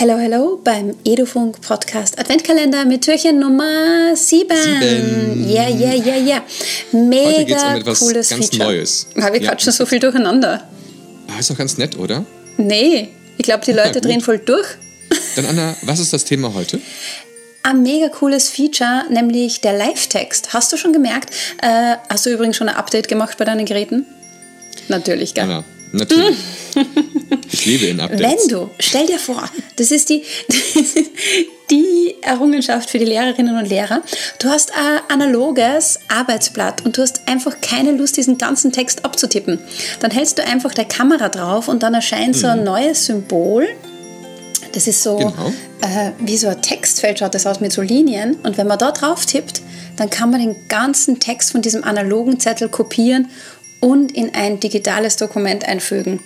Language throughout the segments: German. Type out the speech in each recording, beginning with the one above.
Hello, hello beim Edufunk Podcast Adventkalender mit Türchen Nummer 7. Sieben. Ja, ja, ja, ja. Heute geht's Mega um etwas cooles ganz Feature. Neues. Aber wir Ja. quatschen so viel durcheinander. Ah, ist doch ganz nett, oder? Nee, ich glaube, die Leute gut. drehen voll durch. Dann Anna, was ist das Thema heute? Ein mega cooles Feature, nämlich der Live-Text. Hast du schon gemerkt? Äh, hast du übrigens schon ein Update gemacht bei deinen Geräten? Natürlich, gell? Anna, natürlich. lebe in Updates. Wenn du, stell dir vor, das ist die, die Errungenschaft für die Lehrerinnen und Lehrer. Du hast ein analoges Arbeitsblatt und du hast einfach keine Lust, diesen ganzen Text abzutippen. Dann hältst du einfach der Kamera drauf und dann erscheint so ein neues Symbol. Das ist so Genau. äh, wie so ein Textfeld, schaut das aus mit so Linien. Und wenn man da drauf tippt, dann kann man den ganzen Text von diesem analogen Zettel kopieren und in ein digitales Dokument einfügen.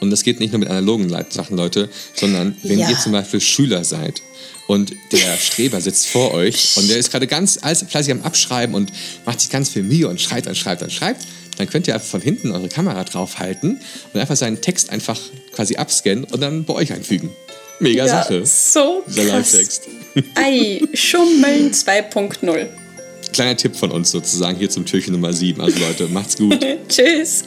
Und das geht nicht nur mit analogen Sachen, Leute, sondern wenn Ja. ihr zum Beispiel Schüler seid und der Streber sitzt vor euch und der ist gerade ganz fleißig am Abschreiben und macht sich ganz viel Mühe und schreibt und schreibt und schreibt, dann könnt ihr einfach von hinten eure Kamera draufhalten und einfach seinen Text einfach quasi abscannen und dann bei euch einfügen. Mega Sache. so krass. Live-Text. Ei, Schummeln 2.0. Kleiner Tipp von uns sozusagen hier zum Türchen Nummer 7. Also Leute, macht's gut. Tschüss.